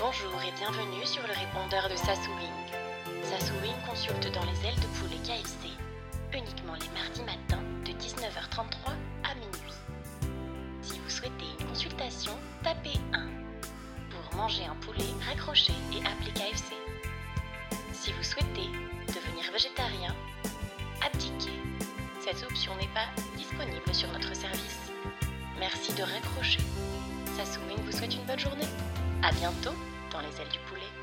Bonjour et bienvenue sur le répondeur de Sassouing. Sassouing consulte dans les ailes de poulet KFC, uniquement les mardis matins de 19h33 à minuit. Si vous souhaitez une consultation, tapez 1. Pour manger un poulet, raccrochez et appelez KFC. Si vous souhaitez devenir végétarien, abdiquez. Cette option n'est pas disponible sur notre service. Merci de raccrocher. Sassouing vous souhaite une bonne journée. À bientôt les du poulet.